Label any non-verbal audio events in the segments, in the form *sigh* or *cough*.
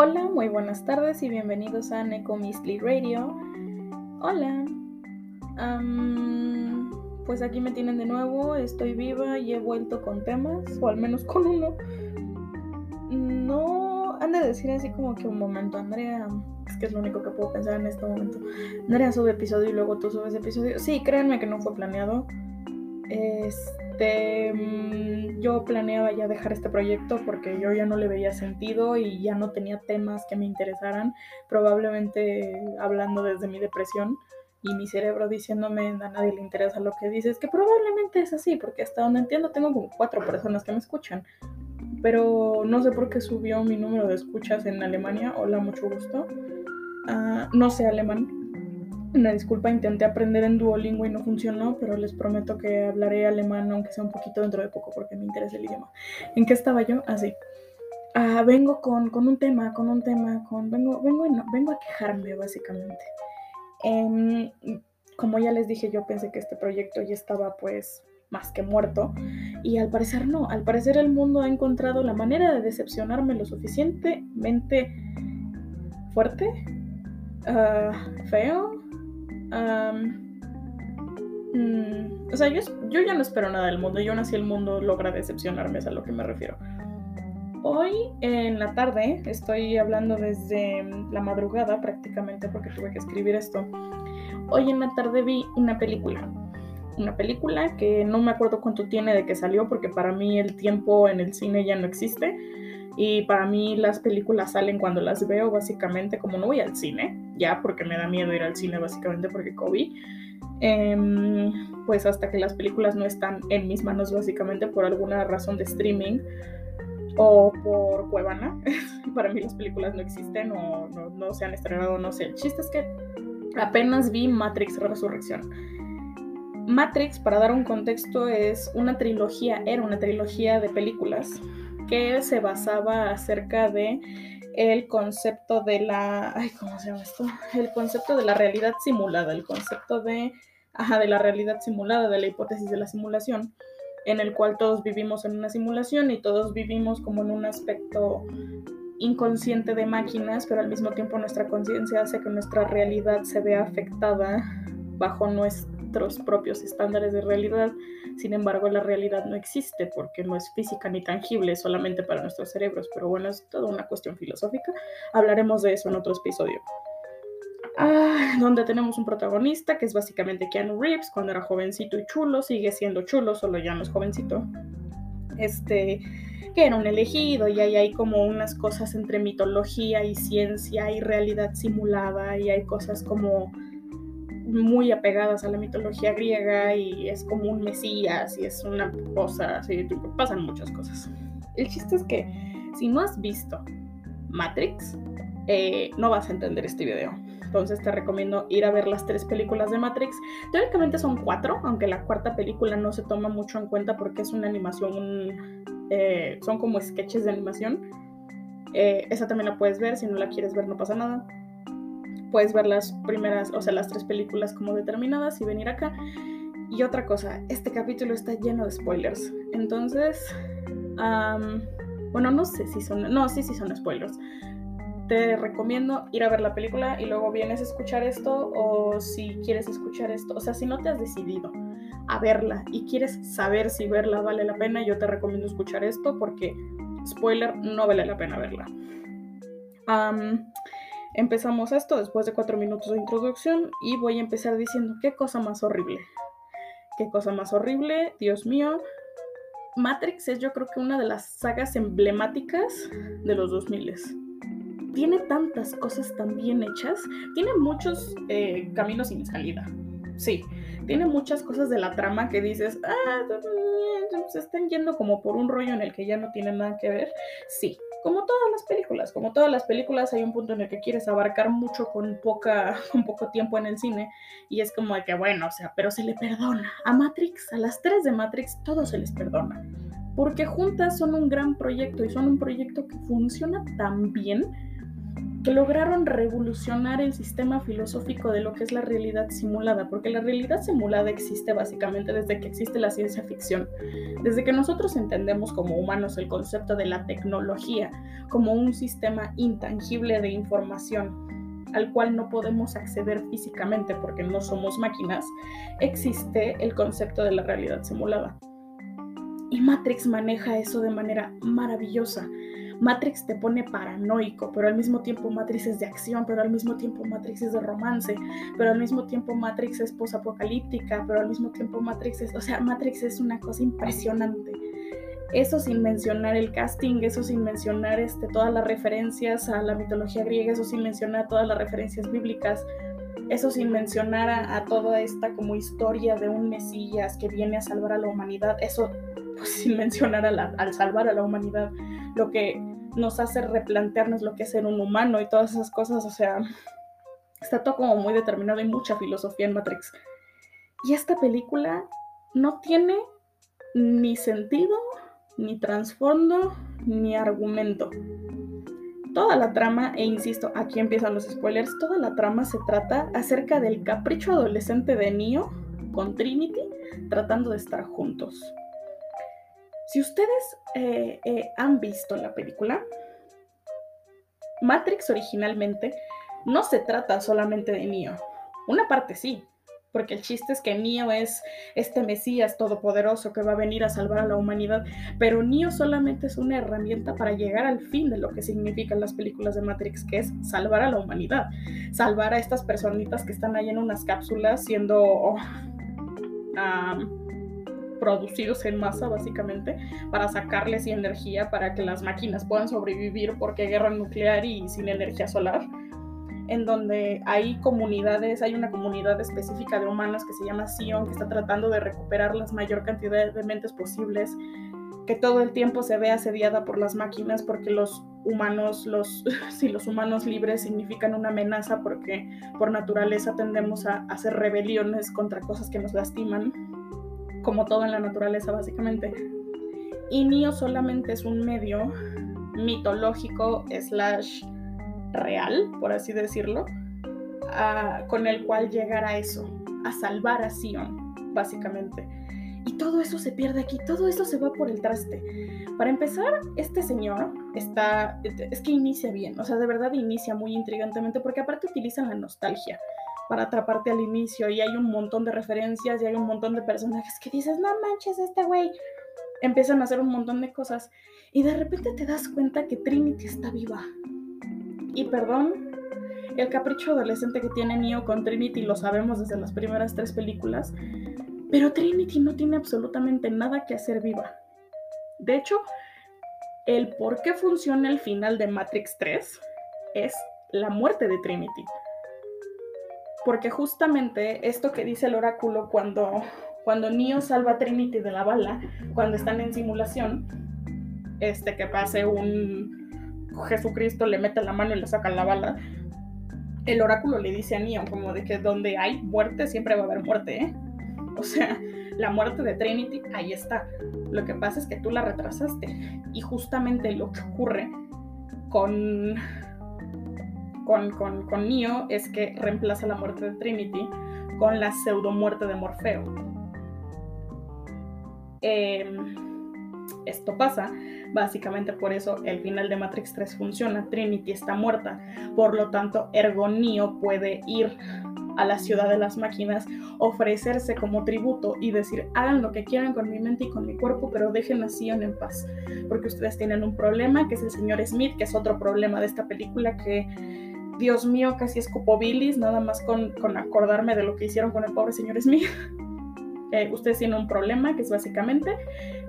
Hola, muy buenas tardes y bienvenidos a Neko Misty Radio. Hola. pues aquí me tienen de nuevo, estoy viva y he vuelto con temas, o al menos con uno. No han de decir así como que un momento, Andrea, es que es lo único que puedo pensar en este momento. Andrea sube episodio y luego tú subes episodio. Sí, créanme que no fue planeado. Este, mm, yo planeaba ya dejar este proyecto porque yo ya no le veía sentido y ya no tenía temas que me interesaran, probablemente hablando desde mi depresión y mi cerebro diciéndome a nadie le interesa lo que dices, que probablemente es así, porque hasta donde entiendo tengo como cuatro personas que me escuchan, pero no sé por qué subió mi número de escuchas en Alemania, hola, mucho gusto, ah, no sé alemán, una disculpa, intenté aprender en Duolingo y no funcionó, pero les prometo que hablaré alemán, aunque sea un poquito dentro de poco, porque me interesa el idioma. ¿En qué estaba yo? Así. Ah, vengo con, con, un tema, con un tema, con vengo, vengo, vengo a quejarme, básicamente. Em, como ya les dije, yo pensé que este proyecto ya estaba pues más que muerto. Y al parecer no, al parecer el mundo ha encontrado la manera de decepcionarme lo suficientemente fuerte, uh, feo, Mm, o sea, yo, yo, ya no espero nada del mundo y aún así el mundo logra decepcionarme, es a lo que me refiero. Hoy en la tarde, estoy hablando desde la madrugada prácticamente porque tuve que escribir esto. Hoy en la tarde vi una película. Una película que no me acuerdo cuánto tiene de que salió porque para mí el tiempo en el cine ya no existe y para mí las películas salen cuando las veo, básicamente, como no voy al cine, ya porque me da miedo ir al cine, básicamente porque COVID. Em, pues hasta que las películas no están en mis manos, básicamente por alguna razón de streaming o por Cuevana. *laughs* para mí las películas no existen o no, no se han estrenado, no sé. El chiste es que apenas vi Matrix Resurrección. Matrix, para dar un contexto, es una trilogía, era una trilogía de películas que se basaba acerca de el concepto de la, ¿cómo se llama esto? El concepto de la realidad simulada, el concepto de, ajá, de la realidad simulada, de la hipótesis de la simulación, en el cual todos vivimos en una simulación y todos vivimos como en un aspecto inconsciente de máquinas, pero al mismo tiempo nuestra conciencia hace que nuestra realidad se vea afectada bajo nuestra propios estándares de realidad. Sin embargo, la realidad no existe porque no es física ni tangible, solamente para nuestros cerebros. Pero bueno, es toda una cuestión filosófica. Hablaremos de eso en otro episodio. Ah, donde tenemos un protagonista que es básicamente Keanu Reeves, cuando era jovencito y chulo, sigue siendo chulo, solo ya no es jovencito. Este, que era un elegido y ahí hay como unas cosas entre mitología y ciencia y realidad simulada y hay cosas como muy apegadas a la mitología griega y es como un mesías y es una cosa así, pasan muchas cosas. El chiste es que si no has visto Matrix, eh, no vas a entender este video. Entonces te recomiendo ir a ver las tres películas de Matrix. Teóricamente son cuatro, aunque la cuarta película no se toma mucho en cuenta porque es una animación, eh, son como sketches de animación. Eh, esa también la puedes ver, si no la quieres ver no pasa nada puedes ver las primeras, o sea, las tres películas como determinadas y venir acá. Y otra cosa, este capítulo está lleno de spoilers. Entonces, bueno, no sé si son, no, sí, sí son spoilers. Te recomiendo ir a ver la película y luego vienes a escuchar esto o si quieres escuchar esto, o sea, si no te has decidido a verla y quieres saber si verla vale la pena, yo te recomiendo escuchar esto porque, spoiler, no vale la pena verla. Empezamos esto después de cuatro minutos de introducción y voy a empezar diciendo qué cosa más horrible. Qué cosa más horrible, Dios mío. Matrix es yo creo que una de las sagas emblemáticas de los 2000. Tiene tantas cosas tan bien hechas, tiene muchos eh, caminos sin salida. Sí, tiene muchas cosas de la trama que dices, ah, se están yendo como por un rollo en el que ya no tiene nada que ver. Sí, como todas las películas, como todas las películas hay un punto en el que quieres abarcar mucho con poca *laughs* con poco tiempo en el cine y es como de que bueno, o sea, pero se le perdona. A Matrix, a las tres de Matrix todo se les perdona. Porque juntas son un gran proyecto y son un proyecto que funciona tan bien que lograron revolucionar el sistema filosófico de lo que es la realidad simulada, porque la realidad simulada existe básicamente desde que existe la ciencia ficción, desde que nosotros entendemos como humanos el concepto de la tecnología como un sistema intangible de información al cual no podemos acceder físicamente porque no somos máquinas, existe el concepto de la realidad simulada. Y Matrix maneja eso de manera maravillosa. Matrix te pone paranoico, pero al mismo tiempo Matrix es de acción, pero al mismo tiempo Matrix es de romance, pero al mismo tiempo Matrix es posapocalíptica, pero al mismo tiempo Matrix es, o sea, Matrix es una cosa impresionante. Eso sin mencionar el casting, eso sin mencionar este, todas las referencias a la mitología griega, eso sin mencionar todas las referencias bíblicas, eso sin mencionar a, toda esta como historia de un Mesías que viene a salvar a la humanidad, eso pues, sin mencionar al salvar a la humanidad, lo que nos hace replantearnos lo que es ser un humano y todas esas cosas, o sea, está todo como muy determinado, hay mucha filosofía en Matrix. Y esta película no tiene ni sentido, ni trasfondo, ni argumento. Toda la trama, e insisto, aquí empiezan los spoilers, toda la trama se trata acerca del capricho adolescente de Neo con Trinity tratando de estar juntos. Si ustedes eh, eh, han visto la película, Matrix originalmente no se trata solamente de Neo. Una parte sí, porque el chiste es que Neo es este Mesías todopoderoso que va a venir a salvar a la humanidad, pero Neo solamente es una herramienta para llegar al fin de lo que significan las películas de Matrix, que es salvar a la humanidad, salvar a estas personitas que están ahí en unas cápsulas siendo... Oh, producidos en masa básicamente para sacarles energía para que las máquinas puedan sobrevivir porque guerra nuclear y sin energía solar. En donde hay comunidades, hay una comunidad específica de humanos que se llama Sion, que está tratando de recuperar las mayor cantidad de mentes posibles, que todo el tiempo se ve asediada por las máquinas porque los humanos, los, *laughs* si los humanos libres significan una amenaza porque por naturaleza tendemos a hacer rebeliones contra cosas que nos lastiman como todo en la naturaleza básicamente. Y Nio solamente es un medio mitológico slash real, por así decirlo, con el cual llegar a eso, a salvar a Sion, básicamente. Y todo eso se pierde aquí, todo eso se va por el traste. Para empezar, este señor está, es que inicia bien, o sea, de verdad inicia muy intrigantemente porque aparte utilizan la nostalgia para atraparte al inicio y hay un montón de referencias y hay un montón de personajes que dices, no manches, este güey. Empiezan a hacer un montón de cosas y de repente te das cuenta que Trinity está viva. Y perdón, el capricho adolescente que tiene Neo con Trinity lo sabemos desde las primeras tres películas, pero Trinity no tiene absolutamente nada que hacer viva. De hecho, el por qué funciona el final de Matrix 3 es la muerte de Trinity porque justamente esto que dice el oráculo cuando, cuando Neo salva a Trinity de la bala, cuando están en simulación, este que pase un Jesucristo le mete la mano y le saca la bala, el oráculo le dice a Neo como de que donde hay muerte siempre va a haber muerte, ¿eh? O sea, la muerte de Trinity ahí está. Lo que pasa es que tú la retrasaste. Y justamente lo que ocurre con con, con, es que reemplaza la muerte de Trinity con la pseudo muerte de Morfeo. Em, esto pasa, básicamente por eso el final de Matrix 3 funciona, Trinity está muerta, por lo tanto Ergo Neo puede ir a la ciudad de las máquinas, ofrecerse como tributo y decir, hagan lo que quieran con mi mente y con mi cuerpo, pero dejen a Sion en paz, porque ustedes tienen un problema, que es el señor Smith, que es otro problema de esta película que Dios mío, casi escupo bilis, nada más con, acordarme de lo que hicieron con el pobre señor Smith. *laughs* Eh, ustedes tienen un problema que es básicamente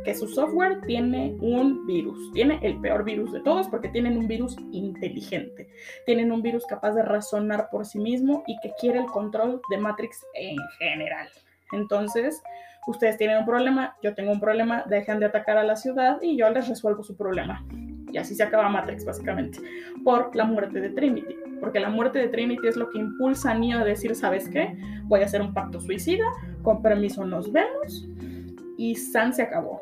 que su software tiene un virus, tiene el peor virus de todos porque tienen un virus inteligente, tienen un virus capaz de razonar por sí mismo y que quiere el control de Matrix en general. Entonces, ustedes tienen un problema, yo tengo un problema, dejan de atacar a la ciudad y yo les resuelvo su problema. Y así se acaba Matrix básicamente, por la muerte de Trinity. Porque la muerte de Trinity es lo que impulsa a Neo a decir, ¿sabes qué? Voy a hacer un pacto suicida, con permiso nos vemos y San se acabó.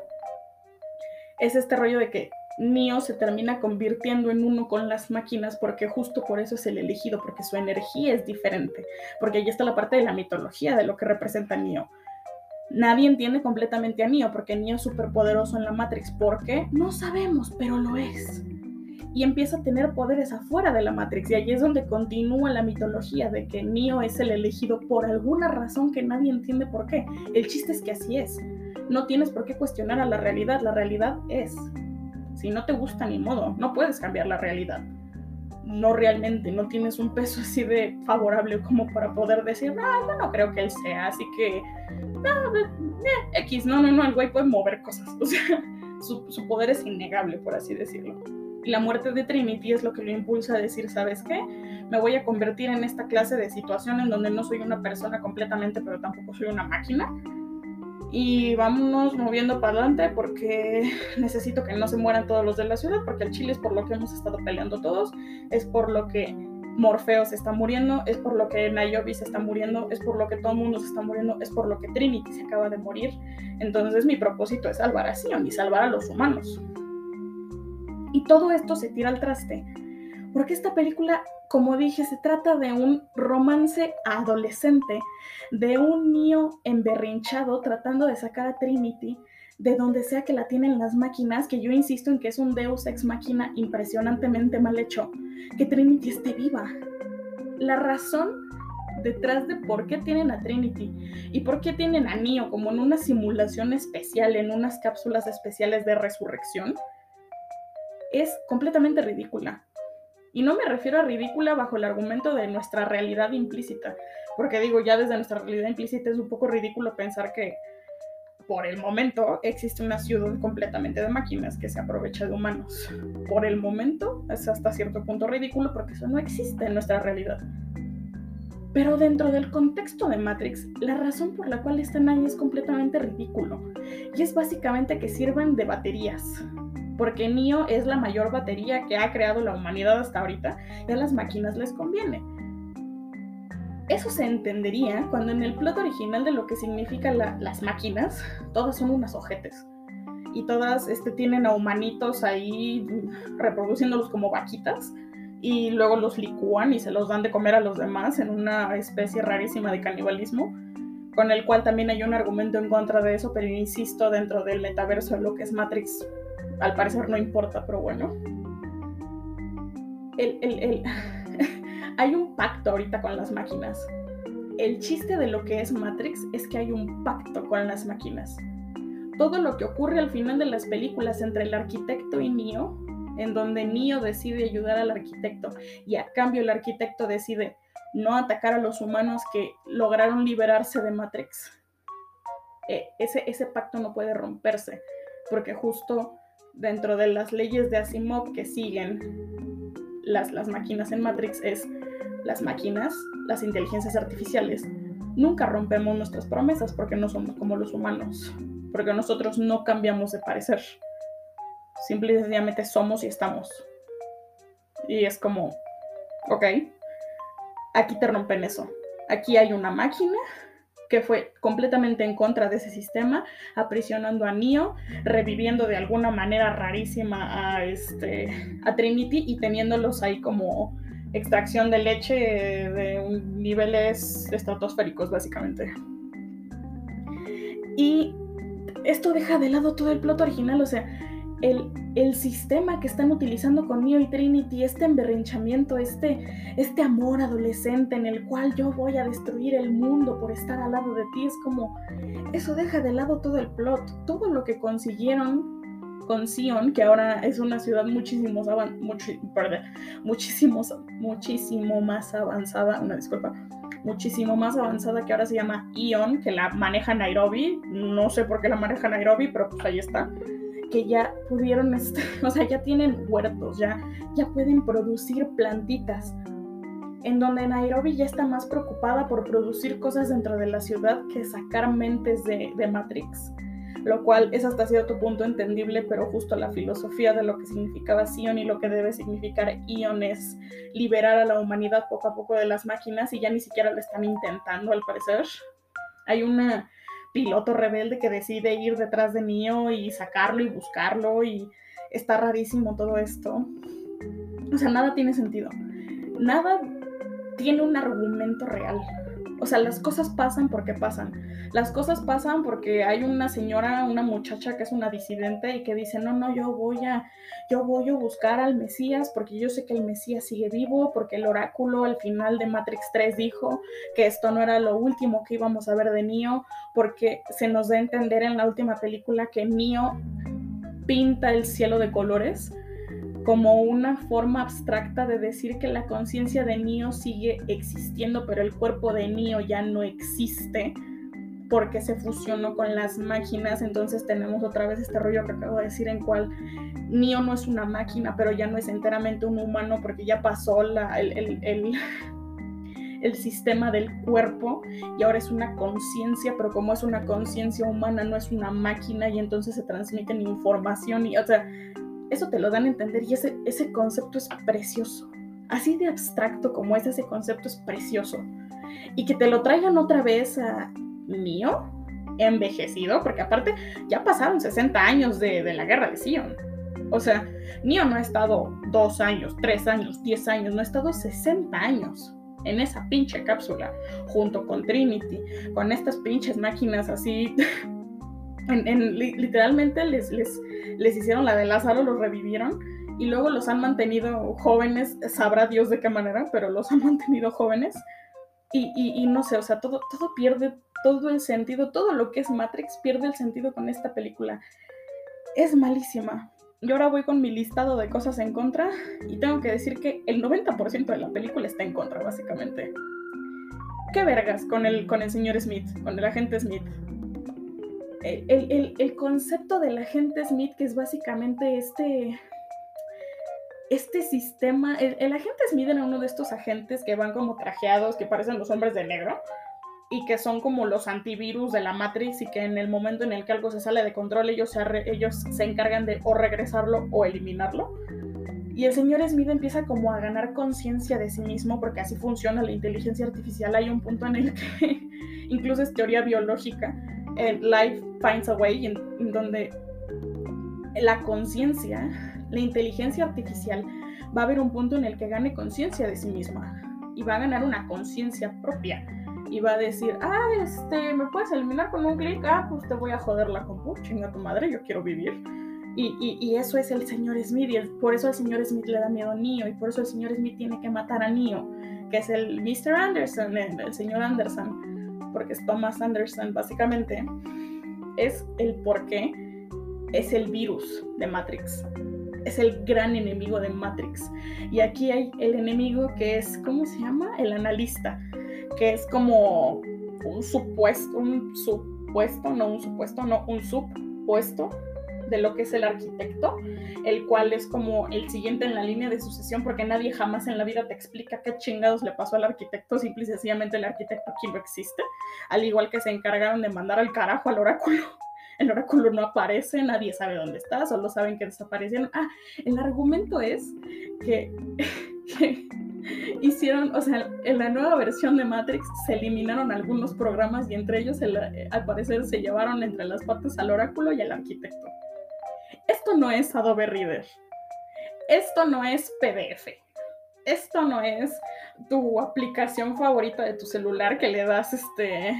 Es este rollo de que Neo se termina convirtiendo en uno con las máquinas porque justo por eso es el elegido, porque su energía es diferente, porque ahí está la parte de la mitología de lo que representa Neo. Nadie entiende completamente a Neo porque Neo es súper poderoso en la Matrix. ¿Por qué? No sabemos, pero lo es. Y empieza a tener poderes afuera de la Matrix. Y ahí es donde continúa la mitología de que Neo es el elegido por alguna razón que nadie entiende por qué. El chiste es que así es. No tienes por qué cuestionar a la realidad. La realidad es. Si no te gusta ni modo, no puedes cambiar la realidad. No realmente, no tienes un peso así de favorable como para poder decir, ah, yo no creo que él sea, así que, no, eh, X, no, no, no, el güey puede mover cosas. *laughs* O sea, su, su poder es innegable, por así decirlo. La muerte de Trinity es lo que lo impulsa a decir, ¿sabes qué? Me voy a convertir en esta clase de situación en donde no soy una persona completamente, pero tampoco soy una máquina y vámonos moviendo para adelante porque *laughs* necesito que no se mueran todos los de la ciudad, porque el Chile es por lo que hemos estado peleando todos, es por lo que Morfeo se está muriendo, es por lo que Niobe se está muriendo, es por lo que todo el mundo se está muriendo, es por lo que Trinity se acaba de morir. Entonces mi propósito es salvar a Sion y salvar a los humanos. Y todo esto se tira al traste, porque esta película como dije, se trata de un romance adolescente, de un niño emberrinchado tratando de sacar a Trinity de donde sea que la tienen las máquinas, que yo insisto en que es un Deus ex máquina impresionantemente mal hecho, que Trinity esté viva. La razón detrás de por qué tienen a Trinity y por qué tienen a Neo como en una simulación especial, en unas cápsulas especiales de resurrección, es completamente ridícula. Y no me refiero a ridícula bajo el argumento de nuestra realidad implícita, porque digo, ya desde nuestra realidad implícita es un poco ridículo pensar que por el momento existe una ciudad completamente de máquinas que se aprovecha de humanos. Por el momento es hasta cierto punto ridículo porque eso no existe en nuestra realidad. Pero dentro del contexto de Matrix, la razón por la cual están ahí es completamente ridículo. Y es básicamente que sirven de baterías porque Neo es la mayor batería que ha creado la humanidad hasta ahorita y a las máquinas les conviene. Eso se entendería cuando en el plot original de lo que significan las máquinas, todas son unas ojetes. Y todas este, tienen a humanitos ahí reproduciéndolos como vaquitas. Y luego los licúan y se los dan de comer a los demás en una especie rarísima de canibalismo. Con el cual también hay un argumento en contra de eso, pero insisto, dentro del metaverso de lo que es Matrix, al parecer no importa, pero bueno. *laughs* hay un pacto ahorita con las máquinas. El chiste de lo que es Matrix es que hay un pacto con las máquinas. Todo lo que ocurre al final de las películas entre el arquitecto y Neo, en donde Neo decide ayudar al arquitecto y a cambio el arquitecto decide no atacar a los humanos que lograron liberarse de Matrix. Eh, ese, ese pacto no puede romperse, porque justo dentro de las leyes de Asimov que siguen las, las máquinas en Matrix es las máquinas, las inteligencias artificiales, nunca rompemos nuestras promesas porque no somos como los humanos, porque nosotros no cambiamos de parecer. Simple y sencillamente somos y estamos. Y es como, ok, aquí te rompen eso. Aquí hay una máquina que fue completamente en contra de ese sistema, aprisionando a Neo, reviviendo de alguna manera rarísima a, este, a Trinity y teniéndolos ahí como extracción de leche de niveles estratosféricos, básicamente. Y esto deja de lado todo el plot original, o sea, el, sistema que están utilizando con Neo y Trinity, este emberrinchamiento, este, este amor adolescente en el cual yo voy a destruir el mundo por estar al lado de ti, es como, eso deja de lado todo el plot, todo lo que consiguieron con Sion, que ahora es una ciudad muchísimo, muchísimo, muchísimo más avanzada, una disculpa, muchísimo más avanzada que ahora se llama Ion, que la maneja Nairobi, no sé por qué la maneja Nairobi, pero pues ahí está que ya pudieron, *laughs* este, o sea, ya tienen huertos, ya, ya pueden producir plantitas. En donde Nairobi ya está más preocupada por producir cosas dentro de la ciudad que sacar mentes de, Matrix. Lo cual es hasta cierto punto entendible, pero justo la filosofía de lo que significaba Sion y lo que debe significar Ion es liberar a la humanidad poco a poco de las máquinas y ya ni siquiera lo están intentando al parecer. Hay una piloto rebelde que decide ir detrás de Neo y sacarlo y buscarlo y, está rarísimo todo esto. O sea, nada tiene sentido. Nada tiene un argumento real. O sea, las cosas pasan porque pasan. Las cosas pasan porque hay una señora, una muchacha que es una disidente y que dice, no, no, yo voy a, yo voy a buscar al Mesías porque yo sé que el Mesías sigue vivo, porque el oráculo al final de Matrix 3 dijo que esto no era lo último que íbamos a ver de Neo, porque se nos da a entender en la última película que Neo pinta el cielo de colores como una forma abstracta de decir que la conciencia de Neo sigue existiendo, pero el cuerpo de Neo ya no existe porque se fusionó con las máquinas. Entonces tenemos otra vez este rollo que acabo de decir en cual Neo no es una máquina, pero ya no es enteramente un humano porque ya pasó la, el, el *laughs* sistema del cuerpo y ahora es una conciencia, pero como es una conciencia humana, no es una máquina y entonces se transmiten información y, o sea, eso te lo dan a entender y ese, ese concepto es precioso. Así de abstracto como es ese concepto es precioso. Y que te lo traigan otra vez a mío, envejecido, porque aparte ya pasaron 60 años de, la guerra de Sion. O sea, Neo no ha estado dos años, tres años, diez años, no ha estado 60 años en esa pinche cápsula, junto con Trinity, con estas pinches máquinas así *laughs* literalmente les, les, les hicieron la de Lázaro, los revivieron y luego los han mantenido jóvenes, sabrá Dios de qué manera, pero los han mantenido jóvenes. Y, y, no sé, o sea, todo, todo pierde todo el sentido, todo lo que es Matrix pierde el sentido con esta película. Es malísima. Yo ahora voy con mi listado de cosas en contra y tengo que decir que el 90% de la película está en contra, básicamente. ¿Qué vergas con el, con el señor Smith, con el agente Smith? El, concepto del agente Smith, que es básicamente este, este sistema, el, agente Smith era uno de estos agentes que van como trajeados, que parecen los hombres de negro, y que son como los antivirus de la Matrix y que en el momento en el que algo se sale de control ellos se, ellos se encargan de o regresarlo o eliminarlo. Y el señor Smith empieza como a ganar conciencia de sí mismo porque así funciona la inteligencia artificial. Hay un punto en el que *laughs* incluso es teoría biológica Life Finds a Way, en, donde la conciencia, la inteligencia artificial, va a haber un punto en el que gane conciencia de sí misma y va a ganar una conciencia propia y va a decir, ah, este, me puedes eliminar con un clic, ah, pues te voy a joder la compu, chinga tu madre, yo quiero vivir. Y, y, eso es el señor Smith, y por eso el señor Smith le da miedo a Neo, y por eso el señor Smith tiene que matar a Neo, que es el Mr. Anderson, el señor Anderson porque es Thomas Anderson básicamente, es el por qué es el virus de Matrix. Es el gran enemigo de Matrix. Y aquí hay el enemigo que es, ¿cómo se llama? El analista, que es como un supuesto, un supuesto, no un supuesto, no un supuesto de lo que es el arquitecto, el cual es como el siguiente en la línea de sucesión, porque nadie jamás en la vida te explica qué chingados le pasó al arquitecto, simple y sencillamente el arquitecto aquí no existe, al igual que se encargaron de mandar al carajo al oráculo. *laughs* El oráculo no aparece, nadie sabe dónde está, solo saben que desaparecieron. Ah, el argumento es que, *laughs* hicieron, o sea, en la nueva versión de Matrix se eliminaron algunos programas y entre ellos, al parecer, se llevaron entre las patas al oráculo y al arquitecto esto no es Adobe Reader, esto no es PDF, esto no es tu aplicación favorita de tu celular que le das este,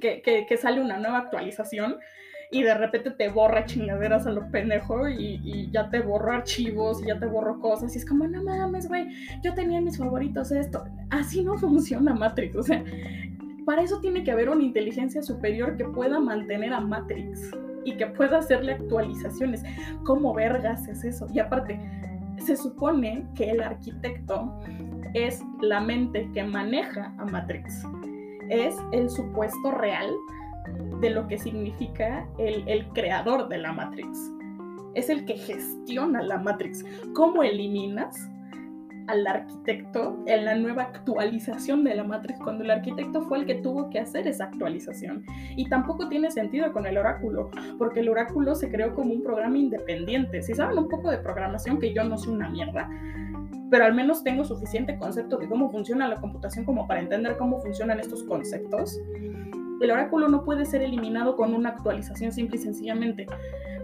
que, sale una nueva actualización y de repente te borra chingaderas a lo pendejo y, ya te borro archivos y ya te borro cosas y es como, no mames, güey, yo tenía mis favoritos esto. Así no funciona Matrix, o sea, para eso tiene que haber una inteligencia superior que pueda mantener a Matrix y que pueda hacerle actualizaciones. ¿Cómo vergas es eso? Y aparte, se supone que el arquitecto es la mente que maneja a Matrix. Es el supuesto real de lo que significa el, el creador de la Matrix. Es el que gestiona la Matrix. ¿Cómo eliminas al arquitecto en la nueva actualización de la Matrix cuando el arquitecto fue el que tuvo que hacer esa actualización. Y tampoco tiene sentido con el oráculo, porque el oráculo se creó como un programa independiente. Si saben un poco de programación, que yo no sé una mierda, pero al menos tengo suficiente concepto de cómo funciona la computación como para entender cómo funcionan estos conceptos. El oráculo no puede ser eliminado con una actualización simple y sencillamente,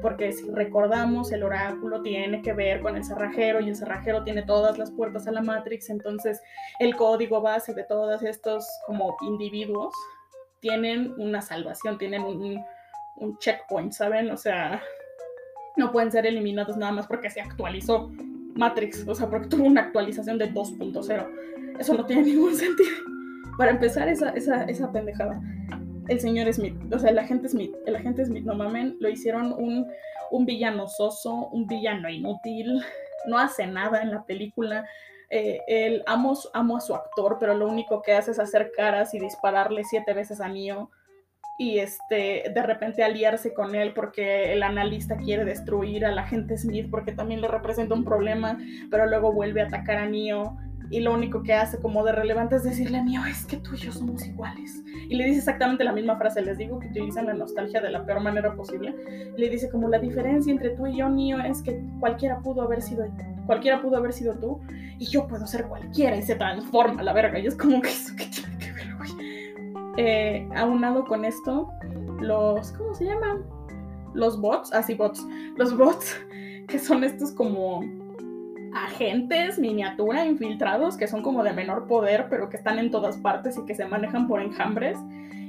porque si recordamos, el oráculo tiene que ver con el cerrajero y el cerrajero tiene todas las puertas a la Matrix, entonces el código base de todos estos como individuos tienen una salvación, tienen un, checkpoint, ¿saben? O sea, no pueden ser eliminados nada más porque se actualizó Matrix, o sea, porque tuvo una actualización de 2.0. Eso no tiene ningún *laughs* sentido. Para empezar, esa, esa, esa pendejada. El señor Smith, o sea, el agente Smith, el agente Smith, no mamen, lo hicieron un, un villano soso, un villano inútil, no hace nada en la película. Eh, él amo, amo a su actor, pero lo único que hace es hacer caras y dispararle siete veces a Neo y este, de repente aliarse con él porque el analista quiere destruir al agente Smith porque también le representa un problema, pero luego vuelve a atacar a Neo y lo único que hace como de relevante es decirle Neo, es que tú y yo somos iguales. Y le dice exactamente la misma frase, les digo que utilizan la nostalgia de la peor manera posible. le dice como la diferencia entre tú y yo, Neo, es que cualquiera pudo haber sido cualquiera pudo haber sido tú y yo puedo ser cualquiera y se transforma la verga y es como que eso que tiene que ver, güey eh, aunado con esto, los, ¿cómo se llaman? Los bots, así ah, bots, los bots, que son estos como agentes miniatura infiltrados que son como de menor poder pero que están en todas partes y que se manejan por enjambres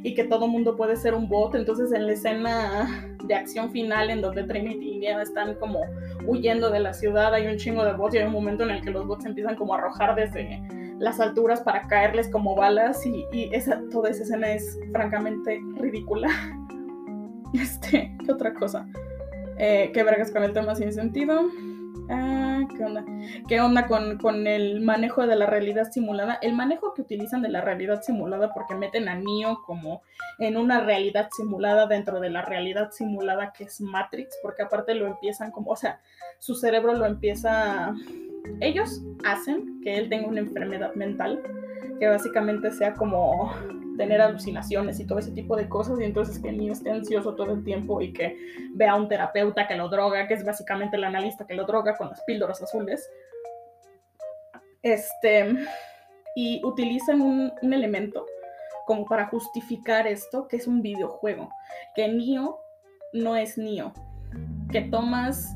y que todo mundo puede ser un bot entonces en la escena de acción final en donde Trinity y Neo están como huyendo de la ciudad hay un chingo de bots y hay un momento en el que los bots empiezan como a arrojar desde las alturas para caerles como balas y, esa, toda esa escena es francamente ridícula. *laughs* Este, ¿qué otra cosa? Eh, ¿Qué vergas con el tema sin sentido? Ah, ¿qué onda? ¿Qué onda con, con, el manejo de la realidad simulada? El manejo que utilizan de la realidad simulada porque meten a Neo como en una realidad simulada dentro de la realidad simulada que es Matrix, porque aparte lo empiezan como, o sea, su cerebro lo empieza ellos hacen que él tenga una enfermedad mental, que básicamente sea como tener alucinaciones y todo ese tipo de cosas, y entonces que el niño esté ansioso todo el tiempo y que vea a un terapeuta que lo droga, que es básicamente el analista que lo droga con las píldoras azules. Este, y utilizan un, elemento como para justificar esto, que es un videojuego, que Neo no es Neo, que Thomas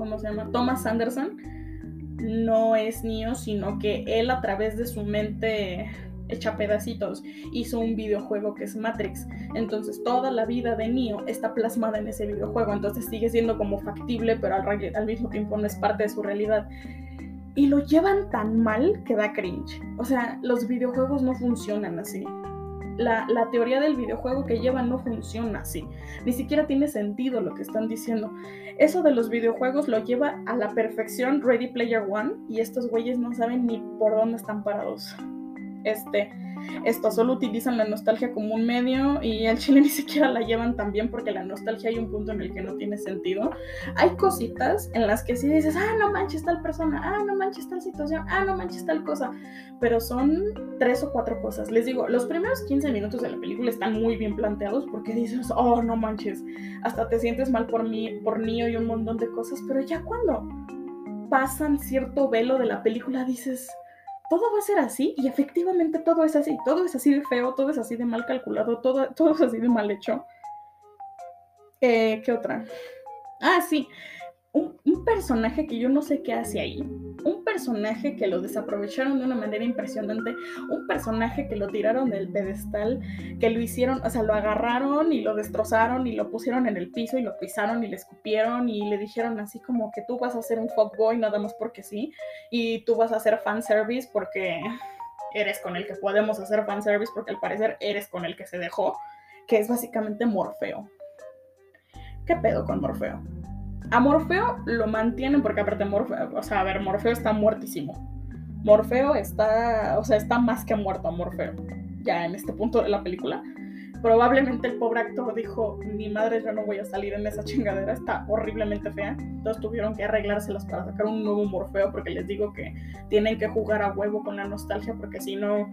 ¿cómo se llama? Thomas Anderson, no es Neo, sino que él a través de su mente hecha pedacitos hizo un videojuego que es Matrix. Entonces toda la vida de Neo está plasmada en ese videojuego. Entonces sigue siendo como factible, pero al, al mismo tiempo no es parte de su realidad. Y lo llevan tan mal que da cringe. O sea, los videojuegos no funcionan así la, teoría del videojuego que llevan no funciona así. Ni siquiera tiene sentido lo que están diciendo. Eso de los videojuegos lo lleva a la perfección Ready Player One y estos güeyes no saben ni por dónde están parados. Este, esto solo utilizan la nostalgia como un medio y al chile *laughs* ni siquiera la llevan tan bien porque la nostalgia hay un punto en el que no tiene sentido. Hay cositas en las que sí dices, ah, no manches tal persona, ah, no manches tal situación, ah, no manches tal cosa, pero son tres o cuatro cosas. Les digo, los primeros 15 minutos de la película están muy bien planteados porque dices, oh, no manches, hasta te sientes mal por mí, por Neo y un montón de cosas, pero ya cuando pasan cierto velo de la película dices, todo va a ser así y efectivamente todo es así, todo es así de feo, todo es así de mal calculado, todo, *laughs* es así de mal hecho. Eh, ¿Qué otra? Ah, sí, un, personaje que yo no sé qué hace ahí, un personaje que lo desaprovecharon de una manera impresionante, un personaje que lo tiraron del pedestal, que lo hicieron, o sea, lo agarraron y lo destrozaron y lo pusieron en el piso y lo pisaron y le escupieron y le dijeron así como que tú vas a ser un fuckboy nada más porque sí, y tú vas a hacer fanservice porque eres con el que podemos hacer fanservice porque al parecer eres con el que se dejó, que es básicamente Morfeo. ¿Qué pedo con Morfeo? A Morfeo lo mantienen porque aparte Morfeo, o sea, a ver, Morfeo está muertísimo. Morfeo está, o sea, está más que muerto Morfeo, ya en este punto de la película. Probablemente el pobre actor dijo, mi madre yo no voy a salir en esa chingadera, está horriblemente fea. Entonces tuvieron que arreglárselas para sacar un nuevo Morfeo porque les digo que tienen que jugar a huevo con la nostalgia porque si no,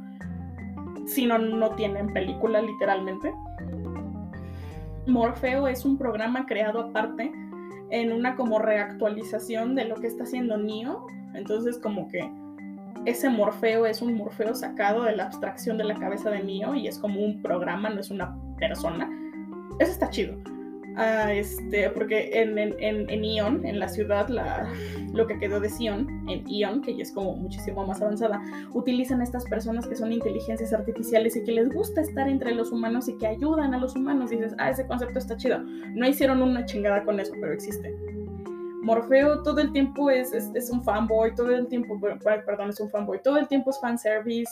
si no, no tienen película literalmente. Morfeo es un programa creado aparte en una como reactualización de lo que está haciendo Neo. Entonces como que ese Morfeo es un Morfeo sacado de la abstracción de la cabeza de Neo y es como un programa, no es una persona. Eso está chido este, porque en, en, en, Ion, en la ciudad, la, lo que quedó de Sion, en Ion, que ya es como muchísimo más avanzada, utilizan estas personas que son inteligencias artificiales y que les gusta estar entre los humanos y que ayudan a los humanos. Y dices, ah, ese concepto está chido. No hicieron una chingada con eso, pero existe. Morfeo todo el tiempo es, es, es un fanboy, todo el tiempo, perdón, es un fanboy, todo el tiempo es fanservice,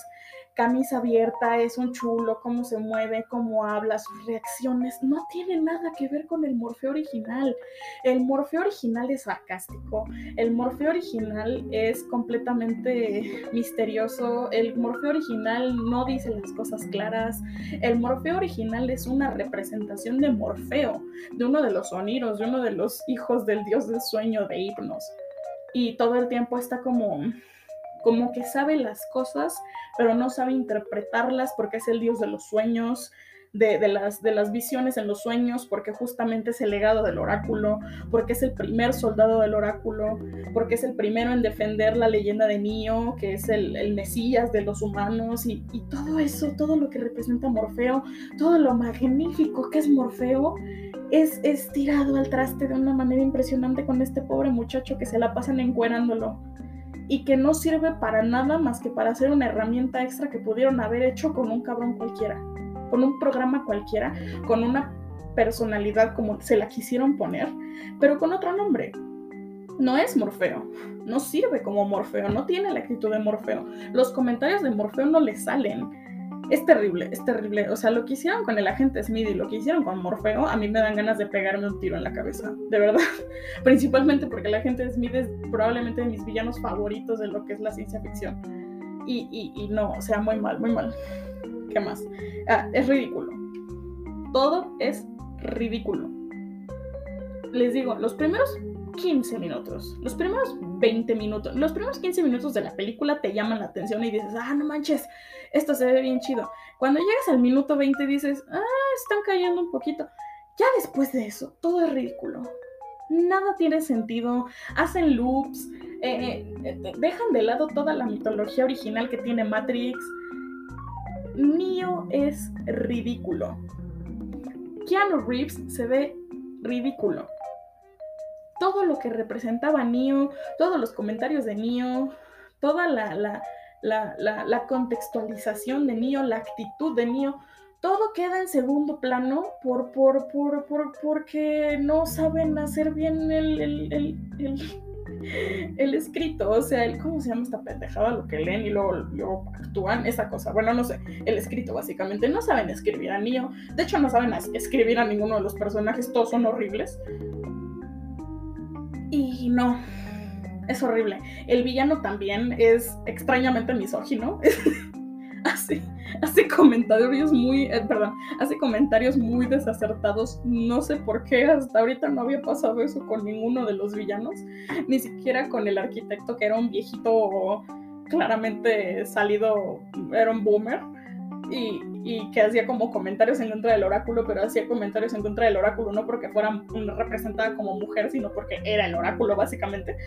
camisa abierta, es un chulo, cómo se mueve, cómo habla, sus reacciones, no tiene nada que ver con el Morfeo original. El Morfeo original es sarcástico, el Morfeo original es completamente misterioso, el Morfeo original no dice las cosas claras, el Morfeo original es una representación de Morfeo, de uno de los sonidos, de uno de los hijos del dios del sueño de Hipnos. Y todo el tiempo está como como que sabe las cosas, pero no sabe interpretarlas porque es el dios de los sueños, de, las, de las visiones en los sueños, porque justamente es el legado del oráculo, porque es el primer soldado del oráculo, porque es el primero en defender la leyenda de Nio, que es el, Mesías de los humanos, y, todo eso, todo lo que representa Morfeo, todo lo magnífico que es Morfeo, es, es tirado al traste de una manera impresionante con este pobre muchacho que se la pasan encuerándolo y que no sirve para nada más que para hacer una herramienta extra que pudieron haber hecho con un cabrón cualquiera, con un programa cualquiera, con una personalidad como se la quisieron poner, pero con otro nombre. No es Morfeo, no sirve como Morfeo, no tiene la actitud de Morfeo. Los comentarios de Morfeo no le salen es terrible, es terrible. O sea, lo que hicieron con el agente Smith y lo que hicieron con Morfeo, a mí me dan ganas de pegarme un tiro en la cabeza, de verdad. *laughs* Principalmente porque el agente Smith es probablemente de mis villanos favoritos de lo que es la ciencia ficción. Y, y, no, o sea, muy mal, muy mal. ¿Qué más? Ah, es ridículo. Todo es ridículo. Les digo, los primeros 15 minutos, los primeros 20 minutos, los primeros 15 minutos de la película te llaman la atención y dices, ah, no manches, esto se ve bien chido. Cuando llegas al minuto 20 dices, ah, están cayendo un poquito. Ya después de eso, todo es ridículo. Nada tiene sentido, hacen loops, eh, eh, eh, dejan de lado toda la mitología original que tiene Matrix. Neo es ridículo. Keanu Reeves se ve ridículo todo lo que representaba Neo, todos los comentarios de Neo, toda la, la, contextualización de Neo, la actitud de Neo, todo queda en segundo plano por, por, por, por porque no saben hacer bien el, el, el, escrito. O sea, el, ¿cómo se llama esta pendejada? Lo que leen y luego, actúan, esa cosa. Bueno, no sé, el escrito básicamente. No saben escribir a Neo. De hecho, no saben escribir a ninguno de los personajes. Todos son horribles. Y no, es horrible. El villano también es extrañamente misógino. *laughs* hace, hace comentarios muy, eh, perdón, hace comentarios muy desacertados. No sé por qué hasta ahorita no había pasado eso con ninguno de los villanos, ni siquiera con el arquitecto que era un viejito claramente salido, era un boomer y, que hacía como comentarios en contra del oráculo, pero hacía comentarios en contra del oráculo no porque fuera representada como mujer, sino porque era el oráculo básicamente.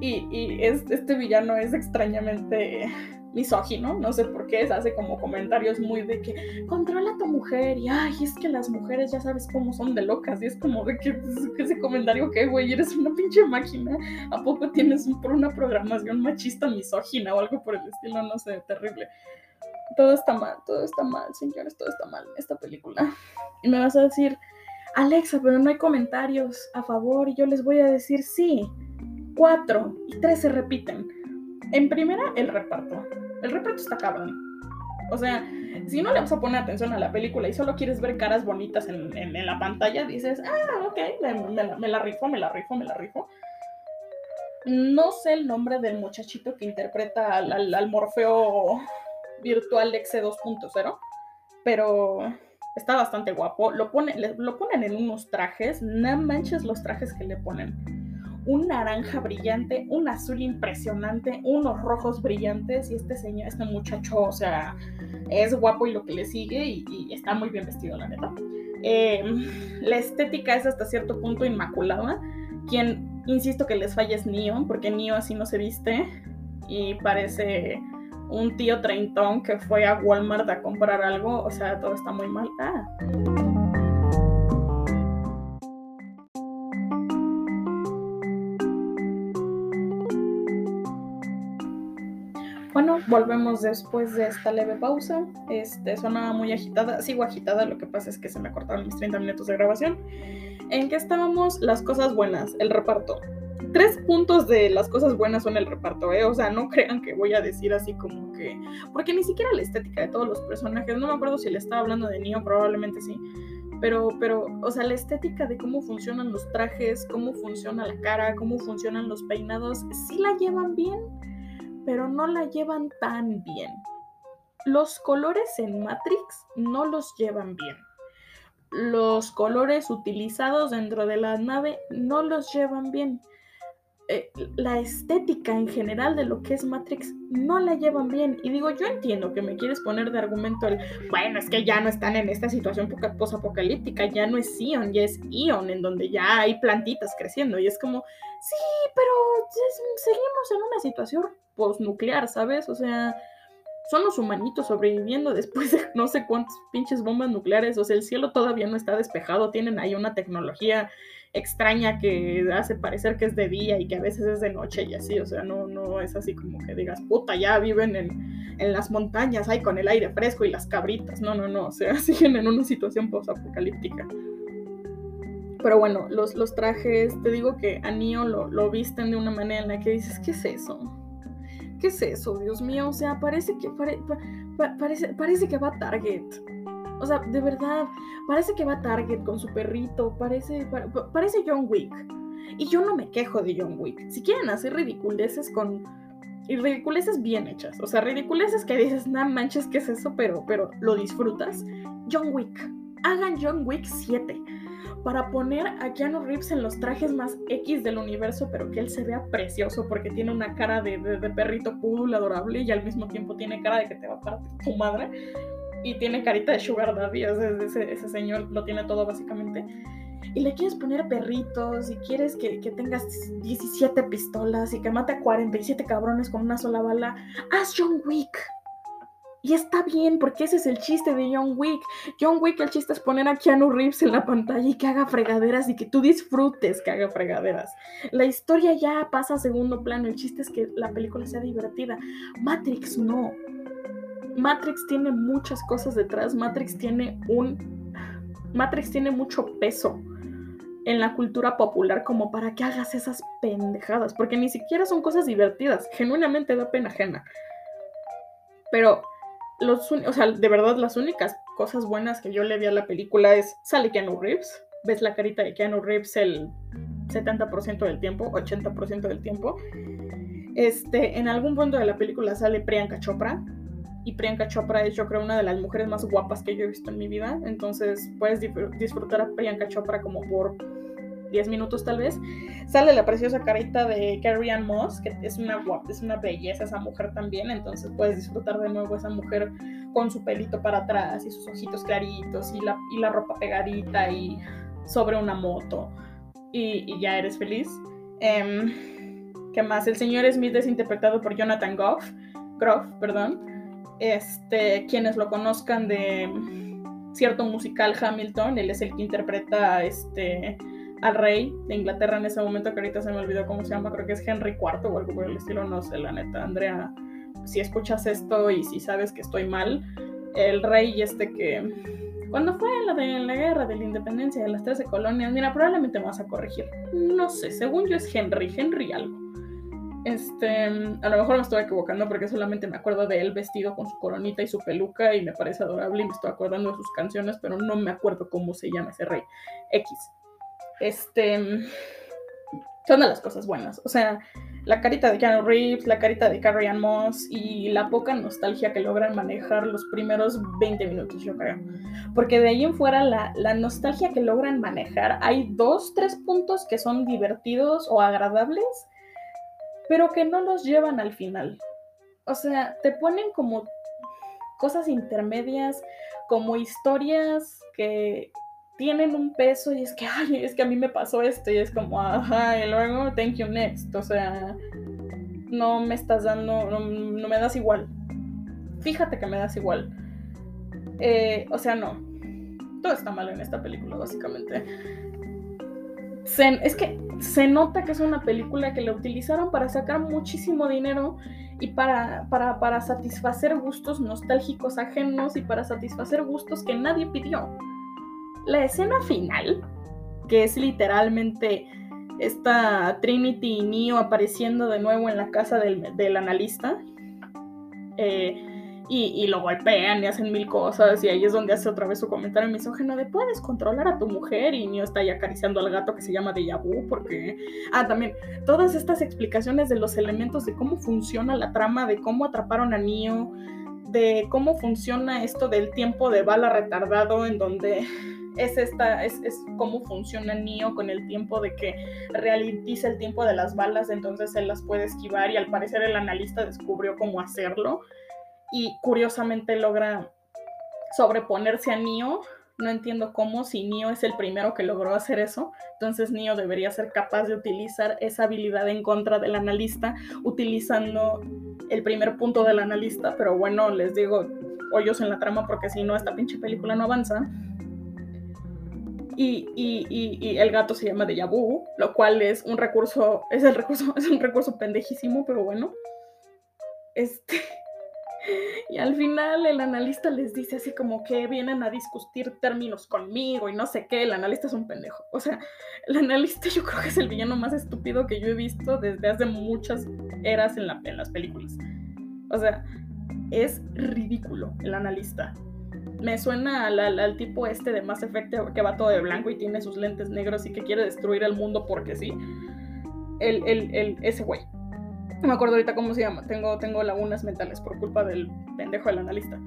Y, este villano es extrañamente misógino, no sé por qué, hace como comentarios muy de que controla a tu mujer y ay, es que las mujeres ya sabes cómo son de locas y es como de que ese comentario que güey, eres una pinche máquina, ¿a poco tienes por una programación machista misógina o algo por el estilo? No sé, terrible todo está mal, todo está mal, señores, todo está mal en esta película. Y me vas a decir, Alexa, pero no hay comentarios a favor. Y yo les voy a decir, sí, cuatro y tres se repiten. En primera, el reparto. El reparto está cabrón. O sea, si no le vas a poner atención a la película y solo quieres ver caras bonitas en, la pantalla, dices, ah, ok, me, la rifo, me la rifo, me la rifo. No sé el nombre del muchachito que interpreta al, Morfeo virtual de X 2.0, pero está bastante guapo. Lo ponen en unos trajes, no manches los trajes que le ponen. Un naranja brillante, un azul impresionante, unos rojos brillantes y este señor, este muchacho, o sea, es guapo y lo que le sigue y, está muy bien vestido, la neta. Eh, la estética es hasta cierto punto inmaculada. Quien, insisto que les falla es Neo, porque Neo así no se viste y parece un tío treintón que fue a Walmart a comprar algo, o sea, todo está muy mal. Ah. Volvemos después de esta leve pausa. Este, sonaba muy agitada, sigo agitada, lo que pasa es que se me cortaron mis 30 minutos de grabación. ¿En qué estábamos? Las cosas buenas, el reparto tres puntos de las cosas buenas son el reparto, ¿eh? O sea, no crean que voy a decir así como que. Porque ni siquiera la estética de todos los personajes. No me acuerdo si le estaba hablando de Neo, probablemente sí. Pero, pero, o sea, la estética de cómo funcionan los trajes, cómo funciona la cara, cómo funcionan los peinados, sí la llevan bien, pero no la llevan tan bien. Los colores en Matrix no los llevan bien. Los colores utilizados dentro de la nave no los llevan bien. Eh, la estética en general de lo que es Matrix no la llevan bien. Y digo, yo entiendo que me quieres poner de argumento el, bueno, es que ya no están en esta situación post-apocalíptica, ya no es Ion, ya es Ion, en donde ya hay plantitas creciendo. Y es como, sí, pero seguimos en una situación post-nuclear, ¿sabes? O sea, son los humanitos sobreviviendo después de *laughs* no sé cuántas pinches bombas nucleares. O sea, el cielo todavía no está despejado, tienen ahí una tecnología extraña que hace parecer que es de día y que a veces es de noche y así, o sea, no, no es así como que digas, puta, ya viven en, en las montañas, ahí con el aire fresco y las cabritas, no, no, no, o sea, *laughs* siguen en una situación post-apocalíptica. Pero bueno, los, los trajes, te digo que a lo, lo visten de una manera en la que dices, ¿qué es eso? ¿Qué es eso, Dios mío? O sea, parece que, parece, parece que va a Target. O sea, de verdad, parece que va Target con su perrito, parece, parece John Wick. Y yo no me quejo de John Wick. Si quieren hacer ridiculeces con... Y ridiculeces bien hechas. O sea, ridiculeces que dices, no manches, ¿qué es eso? Pero, pero lo disfrutas. John Wick. Hagan John Wick 7 para poner a Keanu Reeves en los trajes más X del universo, pero que él se vea precioso porque tiene una cara de, perrito cool, adorable y al mismo tiempo tiene cara de que te va a partir tu madre y tiene carita de sugar daddy, ese, ese, señor lo tiene todo básicamente. Y le quieres poner perritos y quieres que, que, tengas 17 pistolas y que mate a 47 cabrones con una sola bala, haz John Wick. Y está bien, porque ese es el chiste de John Wick. John Wick, el chiste es poner a Keanu Reeves en la pantalla y que haga fregaderas y que tú disfrutes que haga fregaderas. La historia ya pasa a segundo plano, el chiste es que la película sea divertida. Matrix no. Matrix tiene muchas cosas detrás. Matrix tiene un. Matrix tiene mucho peso en la cultura popular como para que hagas esas pendejadas. Porque ni siquiera son cosas divertidas. Genuinamente da pena ajena. Pero. Los, o sea, de verdad, las únicas cosas buenas que yo le vi a la película es. Sale Keanu Reeves. Ves la carita de Keanu Reeves el 70% del tiempo, 80% del tiempo. Este, en algún punto de la película sale Priyanka Chopra, y Priyanka Chopra es yo creo una de las mujeres más guapas que yo he visto en mi vida, entonces puedes disfrutar a Priyanka Chopra como por 10 minutos tal vez. Sale la preciosa carita de Carrie Ann Moss, que es una es una belleza esa mujer también, entonces puedes disfrutar de nuevo esa mujer con su pelito para atrás y sus ojitos claritos y la, y la ropa pegadita y sobre una moto y, ya eres feliz. Em, ¿Qué más? El señor Smith es interpretado por Jonathan Goff, Groff, perdón. Este, quienes lo conozcan de cierto musical Hamilton, él es el que interpreta este, al rey de Inglaterra en ese momento, que ahorita se me olvidó cómo se llama, creo que es Henry IV o algo por el estilo, no sé, la neta, Andrea, si escuchas esto y si sabes que estoy mal, el rey este que... Cuando fue la de la guerra de la independencia de las 13 colonias, mira, probablemente me vas a corregir. No sé, según yo es Henry, Henry algo. Este, a lo mejor me estoy equivocando porque solamente me acuerdo de él vestido con su coronita y su peluca y me parece adorable y me estoy acordando de sus canciones, pero no me acuerdo cómo se llama ese rey. X. Este, son de las cosas buenas. O sea, la carita de Keanu Reeves, la carita de Carrie Ann Moss y la poca nostalgia que logran manejar los primeros 20 minutos, yo creo. Porque de ahí en fuera, la, la nostalgia que logran manejar, hay dos, tres puntos que son divertidos o agradables pero que no los llevan al final. O sea, te ponen como cosas intermedias, como historias que tienen un peso y es que, ay, es que a mí me pasó esto y es como, ajá, y luego, thank you next. O sea, no me estás dando, no, me das igual. Fíjate que me das igual. Eh, o sea, no. Todo está mal en esta película, básicamente. es que se nota que es una película que la utilizaron para sacar muchísimo dinero y para, para, para satisfacer gustos nostálgicos ajenos y para satisfacer gustos que nadie pidió. La escena final, que es literalmente esta Trinity y Neo apareciendo de nuevo en la casa del, analista. Eh, y, lo golpean y hacen mil cosas. Y ahí es donde hace otra vez su comentario misógeno de puedes controlar a tu mujer. Y Neo está ahí acariciando al gato que se llama Deja Vu. Porque. Ah, también. Todas estas explicaciones de los elementos de cómo funciona la trama, de cómo atraparon a Neo, de cómo funciona esto del tiempo de bala retardado, en donde es esta, es, es cómo funciona Neo con el tiempo de que realiza el tiempo de las balas, entonces él las puede esquivar y al parecer el analista descubrió cómo hacerlo y curiosamente logra sobreponerse a Neo. No entiendo cómo, si Neo es el primero que logró hacer eso, entonces Neo debería ser capaz de utilizar esa habilidad en contra del analista, utilizando el primer punto del analista, pero bueno, les digo hoyos en la trama porque si no, esta pinche película no avanza. Y, y, el gato se llama de Vu, lo cual es un recurso, es el recurso, *laughs* es un recurso pendejísimo, pero bueno. Este. Y al final el analista les dice así como que vienen a discutir términos conmigo y no sé qué, el analista es un pendejo. O sea, el analista yo creo que es el villano más estúpido que yo he visto desde hace muchas eras en, la, en las películas. O sea, es ridículo el analista me suena al, tipo este de Mass Effect que va todo de blanco y tiene sus lentes negros y que quiere destruir el mundo porque sí. El, el, ese güey. No me acuerdo ahorita cómo se llama. Tengo, tengo lagunas mentales por culpa del pendejo del analista.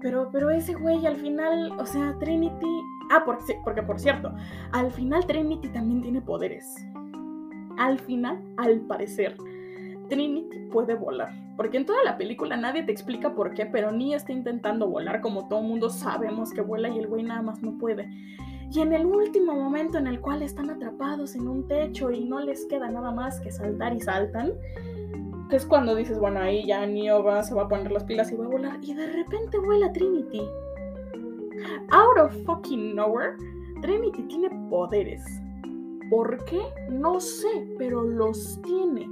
Pero, pero ese güey al final, o sea, Trinity. Ah, porque, porque por cierto, al final Trinity también tiene poderes. Al final, al parecer, Trinity puede volar. Porque en toda la película nadie te explica por qué, pero ni está intentando volar como todo mundo sabemos que vuela y el güey nada más no puede. Y en el último momento en el cual están atrapados en un techo y no les queda nada más que saltar y saltan, es cuando dices, bueno, ahí ya Neo se va a poner las pilas y va a volar. Y de repente vuela Trinity. Out of fucking nowhere, Trinity tiene poderes. ¿Por qué? No sé, pero los tiene.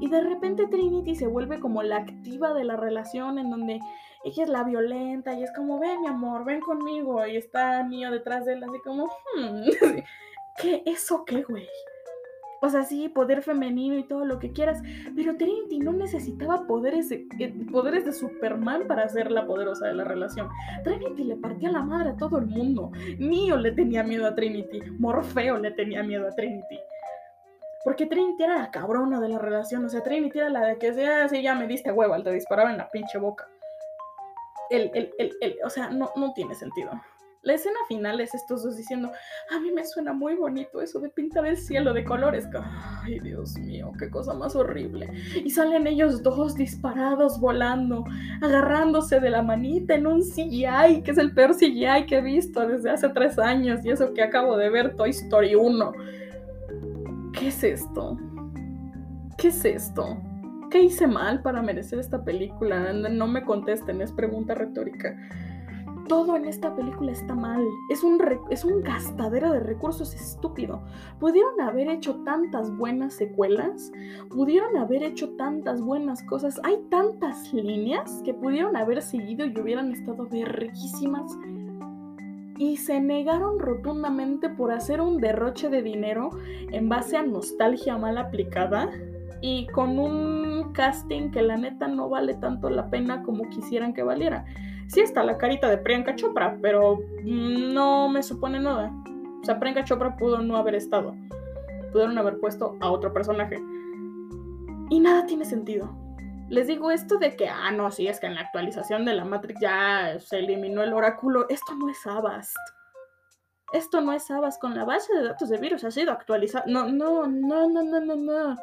Y de repente Trinity se vuelve como la activa de la relación en donde ella es la violenta y es como, ven mi amor, ven conmigo. Y está Neo detrás de él así como, hmm, *laughs* ¿qué? ¿Eso qué, güey? O sea, sí, poder femenino y todo lo que quieras, pero Trinity no necesitaba poderes de, eh, poderes de Superman para ser la poderosa de la relación. Trinity le partía la madre a todo el mundo. Neo le tenía miedo a Trinity. Morfeo le tenía miedo a Trinity. Porque Trinity era la cabrona de la relación. O sea, Trinity era la de que sea así, ya me diste huevo, te disparaba en la pinche boca. El, el, el, o sea, no, no tiene sentido. La escena final es estos dos diciendo, a mí me suena muy bonito eso de pintar el cielo de colores. Ay, Dios mío, qué cosa más horrible. Y salen ellos dos disparados, volando, agarrándose de la manita en un CGI, que es el peor CGI que he visto desde hace tres años. Y eso que acabo de ver Toy Story 1. ¿Qué es esto? ¿Qué es esto? ¿Qué hice mal para merecer esta película? No me contesten, es pregunta retórica. Todo en esta película está mal. Es un, es un gastadero de recursos estúpido. Pudieron haber hecho tantas buenas secuelas. Pudieron haber hecho tantas buenas cosas. Hay tantas líneas que pudieron haber seguido y hubieran estado riquísimas y se negaron rotundamente por hacer un derroche de dinero en base a nostalgia mal aplicada y con un casting que la neta no vale tanto la pena como quisieran que valiera. Sí está la carita de Priyanka Chopra, pero no me supone nada. O sea, Priyanka Chopra pudo no haber estado. Pudieron haber puesto a otro personaje. Y nada tiene sentido. Les digo esto de que, ah, no, sí, es que en la actualización de la Matrix ya se eliminó el oráculo. Esto no es Avast. Esto no es Avast. Con la base de datos de virus ha sido actualizado. No, no, no, no, no, no, no.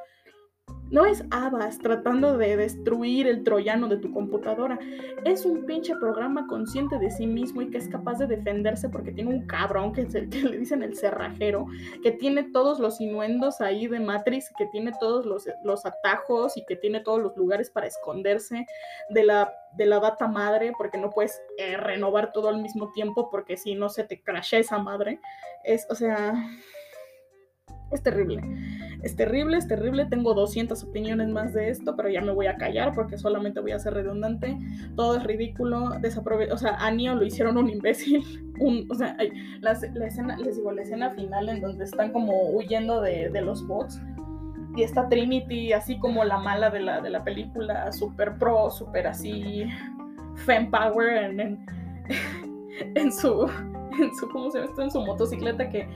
No es Abbas tratando de destruir el troyano de tu computadora. Es un pinche programa consciente de sí mismo y que es capaz de defenderse porque tiene un cabrón que, que le dicen el cerrajero, que tiene todos los inuendos ahí de Matrix, que tiene todos los, los atajos y que tiene todos los lugares para esconderse de la, de la data madre, porque no puedes eh, renovar todo al mismo tiempo porque si no se te crasha esa madre. Es, o sea, es terrible. Es terrible, es terrible. Tengo 200 opiniones más de esto, pero ya me voy a callar porque solamente voy a ser redundante. Todo es ridículo. Desaprove o sea, a Neo lo hicieron un imbécil. *laughs* Un, o sea, la, escena, les digo, la escena final en donde están como huyendo de, de los bots. Y está Trinity, así como la mala de la, de la película, super pro, super así, fem power en, *laughs* en su, en su, ¿cómo se llama esto? En su motocicleta que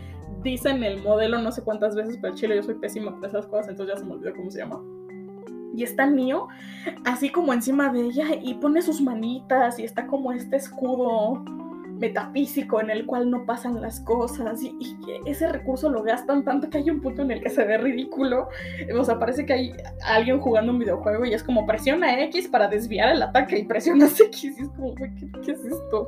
dicen el modelo no sé cuántas veces, pero chile yo soy pésima con esas cosas, entonces ya se me olvidó cómo se llama. Y está Neo así como encima de ella y pone sus manitas y está como este escudo metafísico en el cual no pasan las cosas y, ese recurso lo gastan tanto que hay un punto en el que se ve ridículo. O sea, parece que hay alguien jugando un videojuego y es como presiona X para desviar el ataque y presionas X y es como, ¿qué, qué es esto?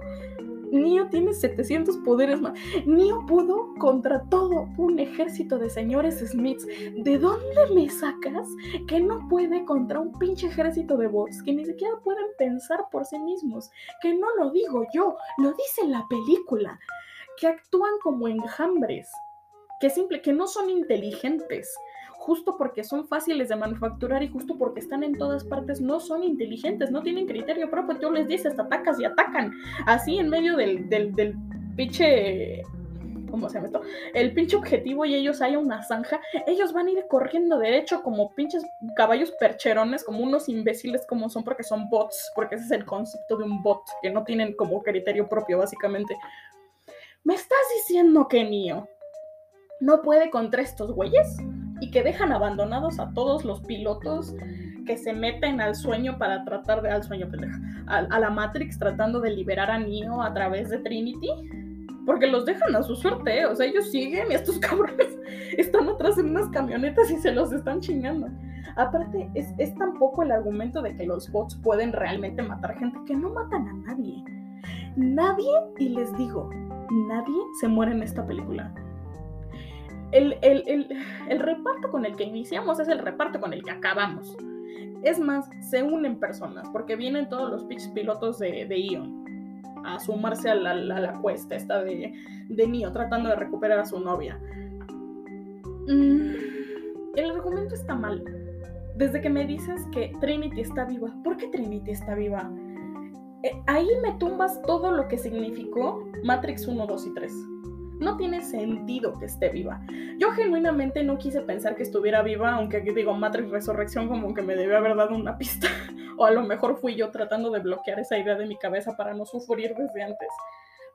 Neo tiene 700 poderes más. Neo pudo contra todo un ejército de señores Smiths. ¿De dónde me sacas que no puede contra un pinche ejército de bots que ni siquiera pueden pensar por sí mismos? Que no lo digo yo, lo dice la película. Que actúan como enjambres. Que simple, que no son inteligentes justo porque son fáciles de manufacturar y justo porque están en todas partes, no son inteligentes, no tienen criterio propio. Tú les dices, atacas y atacan. Así en medio del, del, pinche ¿cómo se llama? El pinche objetivo y ellos hay una zanja, ellos van a ir corriendo derecho como pinches caballos percherones, como unos imbéciles como son porque son bots, porque ese es el concepto de un bot, que no tienen como criterio propio básicamente. ¿Me estás diciendo que Nio no puede contra estos güeyes? Y que dejan abandonados a todos los pilotos que se meten al sueño para tratar de al sueño pendeja, a, la Matrix tratando de liberar a Neo a través de Trinity. Porque los dejan a su suerte, ¿eh? o sea, ellos siguen y estos *laughs* cabrones están atrás en unas camionetas y se los están chingando. Aparte, es, es tampoco el argumento de que los bots pueden realmente matar gente, que no matan a nadie. Nadie, y les digo, nadie se muere en esta película el, reparto con el que iniciamos es el reparto con el que acabamos. Es más, se unen personas, porque vienen todos los pitch pilotos de, Ion a sumarse a la, cuesta esta de, de tratando de recuperar a su novia. Mm, el argumento está mal. Desde que me dices que Trinity está viva, ¿por qué Trinity está viva? Eh, ahí me tumbas todo lo que significó Matrix 1, 2 y 3 no tiene sentido que esté viva. Yo genuinamente no quise pensar que estuviera viva, aunque digo Matrix Resurrección como que me debió haber dado una pista. *laughs* o a lo mejor fui yo tratando de bloquear esa idea de mi cabeza para no sufrir desde antes.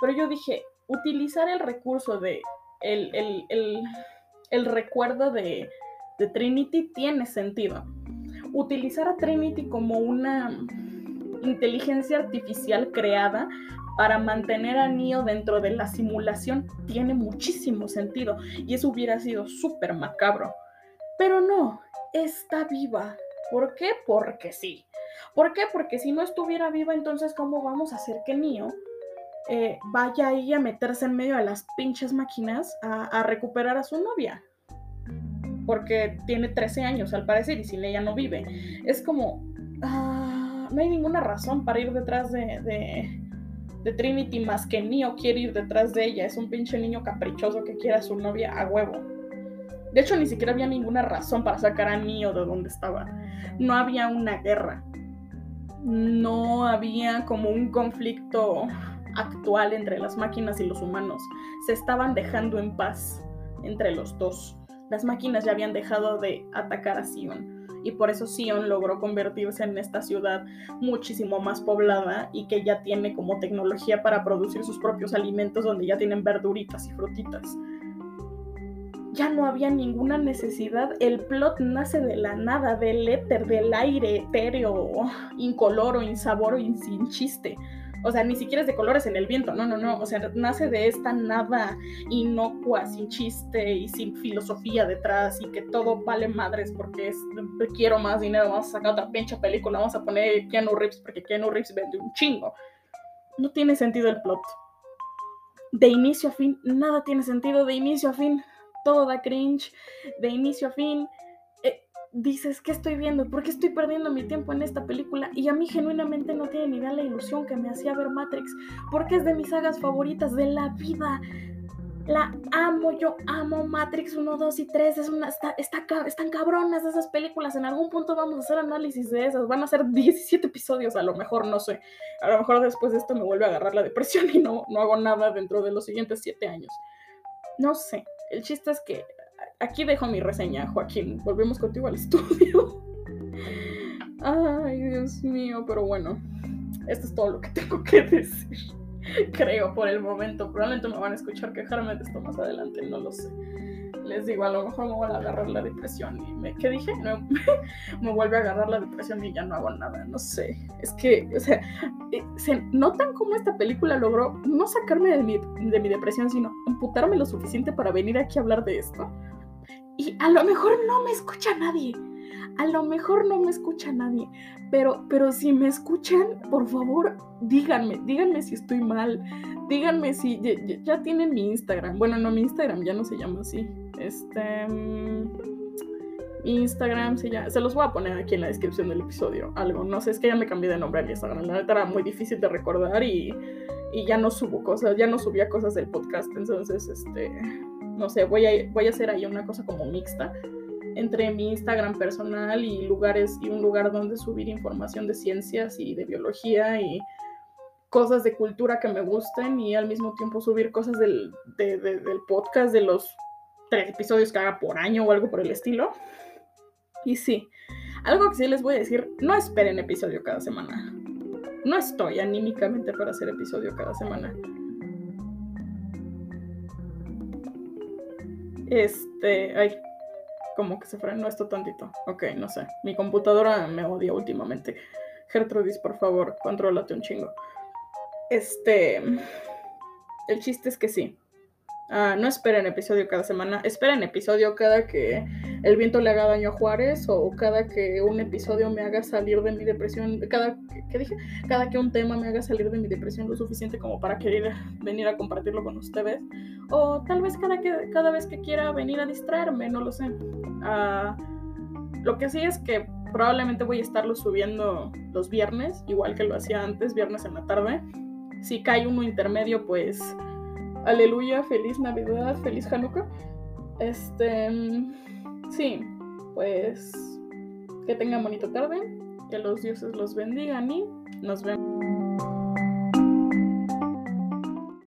Pero yo dije, utilizar el recurso de el, el, recuerdo de, de Trinity tiene sentido. Utilizar a Trinity como una inteligencia artificial creada para mantener a Neo dentro de la simulación tiene muchísimo sentido y eso hubiera sido súper macabro. Pero no, está viva. ¿Por qué? Porque sí. ¿Por qué? Porque si no estuviera viva, entonces ¿cómo vamos a hacer que Neo eh, vaya ahí a meterse en medio de las pinches máquinas a, recuperar a su novia? Porque tiene 13 años al parecer y sin ella no vive. Es como... Ah, no hay ninguna razón para ir detrás de de Trinity más que Neo quiere ir detrás de ella. Es un pinche niño caprichoso que quiere a su novia a huevo. De hecho, ni siquiera había ninguna razón para sacar a Neo de donde estaba. No había una guerra. No había como un conflicto actual entre las máquinas y los humanos. Se estaban dejando en paz entre los dos. Las máquinas ya habían dejado de atacar a Sion y por eso Sion logró convertirse en esta ciudad muchísimo más poblada y que ya tiene como tecnología para producir sus propios alimentos donde ya tienen verduritas y frutitas. Ya no había ninguna necesidad, el plot nace de la nada, del éter, del aire etéreo, incoloro, insaboro y sin chiste. O sea, ni siquiera es de colores en el viento, no, no, no. O sea, nace de esta nada inocua, sin chiste y sin filosofía detrás y que todo vale madres porque es, quiero más dinero, vamos a sacar otra pinche película, vamos a poner Keanu Reeves porque Keanu Reeves vende un chingo. No tiene sentido el plot. De inicio a fin, nada tiene sentido de inicio a fin. Todo da cringe, de inicio a fin dices, ¿qué estoy viendo? ¿Por qué estoy perdiendo mi tiempo en esta película? Y a mí genuinamente no tiene ni idea la ilusión que me hacía ver Matrix, porque es de mis sagas favoritas de la vida. La amo, yo amo Matrix 1, 2 y 3. Es una, está, están cabronas esas películas. En algún punto vamos a hacer análisis de esas. Van a ser 17 episodios, a lo mejor, no sé. A lo mejor después de esto me vuelve a agarrar la depresión y no, no hago nada dentro de los siguientes 7 años. No sé. El chiste es que aquí dejo mi reseña, Joaquín. Volvemos contigo al estudio. *laughs* Ay, Dios mío, pero bueno, esto es todo lo que tengo que decir. *laughs* Creo por el momento. Probablemente me van a escuchar quejarme de esto más adelante, no lo sé. Les digo, a lo mejor me voy a agarrar la depresión y me, ¿qué dije? Me, *laughs* me vuelve a agarrar la depresión y ya no hago nada, no sé. Es que, o sea, eh, se notan cómo esta película logró no sacarme de mi, de mi depresión, sino amputarme lo suficiente para venir aquí a hablar de esto. Y a lo mejor no me escucha nadie. A lo mejor no me escucha nadie. Pero, pero si me escuchan, por favor, díganme, díganme si estoy mal. Díganme si ya, tienen mi Instagram. Bueno, no, mi Instagram ya no se llama así. Este. Mm, Instagram se. Se los voy a poner aquí en la descripción del episodio. Algo. No sé, es que ya me cambié de nombre a Instagram. La verdad era muy difícil de recordar y, ya no subo cosas. Ya no subía cosas del podcast. Entonces, este no sé, voy a, hacer ahí una cosa como mixta entre mi Instagram personal y lugares y un lugar donde subir información de ciencias y de biología y cosas de cultura que me gusten y al mismo tiempo subir cosas del podcast de los tres episodios que haga por año o algo por el estilo. Y sí, algo que sí les voy a decir, no esperen episodio cada semana. No estoy anímicamente para hacer episodio cada semana. Este, ay, como que se frenó esto tantito. Ok, no sé. Mi computadora me odia últimamente. Gertrudis, por favor, contrólate un chingo. Este, el chiste es que sí. Ah, no esperen episodio cada semana, esperen episodio cada que el viento le haga daño a Juárez o cada que un episodio me haga salir de mi depresión, cada ¿qué dije? Cada que un tema me haga salir de mi depresión lo suficiente como para querer venir a compartirlo con ustedes o tal vez cada que cada vez que quiera venir a distraerme, no lo sé. Ah, lo que sí es que probablemente voy a estarlo subiendo los viernes, igual que lo hacía antes, viernes en la tarde. Si cae uno intermedio, pues Aleluya, feliz Navidad, feliz Hanukkah. Este, sí, pues que tengan bonita tarde, que los dioses los bendigan y nos vemos.